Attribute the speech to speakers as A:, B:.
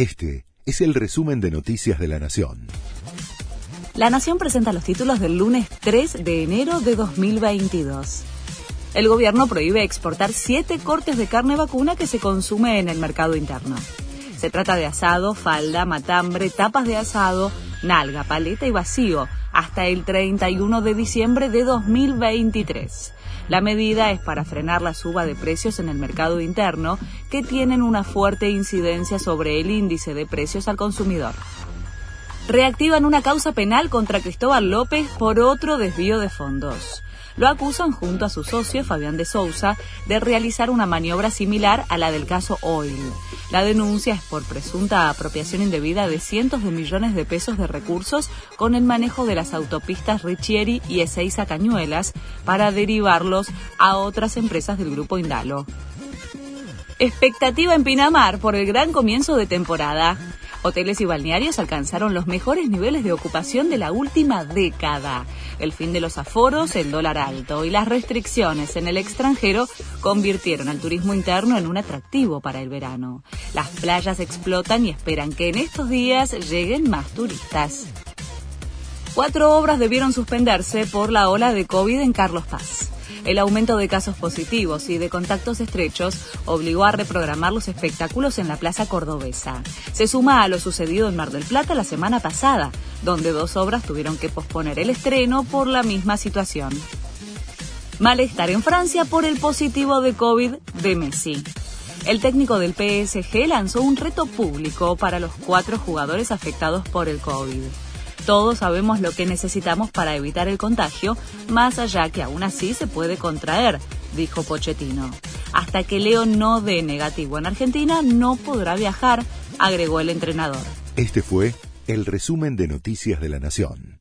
A: Este es el resumen de Noticias de la Nación.
B: La Nación presenta los títulos del lunes 3 de enero de 2022. El gobierno prohíbe exportar siete cortes de carne vacuna que se consume en el mercado interno. Se trata de asado, falda, matambre, tapas de asado, nalga, paleta y vacío hasta el 31 de diciembre de 2023. La medida es para frenar la suba de precios en el mercado interno que tienen una fuerte incidencia sobre el índice de precios al consumidor. Reactivan una causa penal contra Cristóbal López por otro desvío de fondos lo acusan junto a su socio Fabián de Sousa de realizar una maniobra similar a la del caso Oil. La denuncia es por presunta apropiación indebida de cientos de millones de pesos de recursos con el manejo de las autopistas Richieri y Ezeiza Cañuelas para derivarlos a otras empresas del grupo Indalo. Expectativa en Pinamar por el gran comienzo de temporada. Hoteles y balnearios alcanzaron los mejores niveles de ocupación de la última década. El fin de los aforos, el dólar alto y las restricciones en el extranjero convirtieron al turismo interno en un atractivo para el verano. Las playas explotan y esperan que en estos días lleguen más turistas. Cuatro obras debieron suspenderse por la ola de COVID en Carlos Paz. El aumento de casos positivos y de contactos estrechos obligó a reprogramar los espectáculos en la Plaza Cordobesa. Se suma a lo sucedido en Mar del Plata la semana pasada, donde dos obras tuvieron que posponer el estreno por la misma situación. Malestar en Francia por el positivo de COVID de Messi. El técnico del PSG lanzó un reto público para los cuatro jugadores afectados por el COVID. Todos sabemos lo que necesitamos para evitar el contagio, más allá que aún así se puede contraer, dijo Pochettino. Hasta que Leo no dé negativo en Argentina, no podrá viajar, agregó el entrenador.
A: Este fue el resumen de Noticias de la Nación.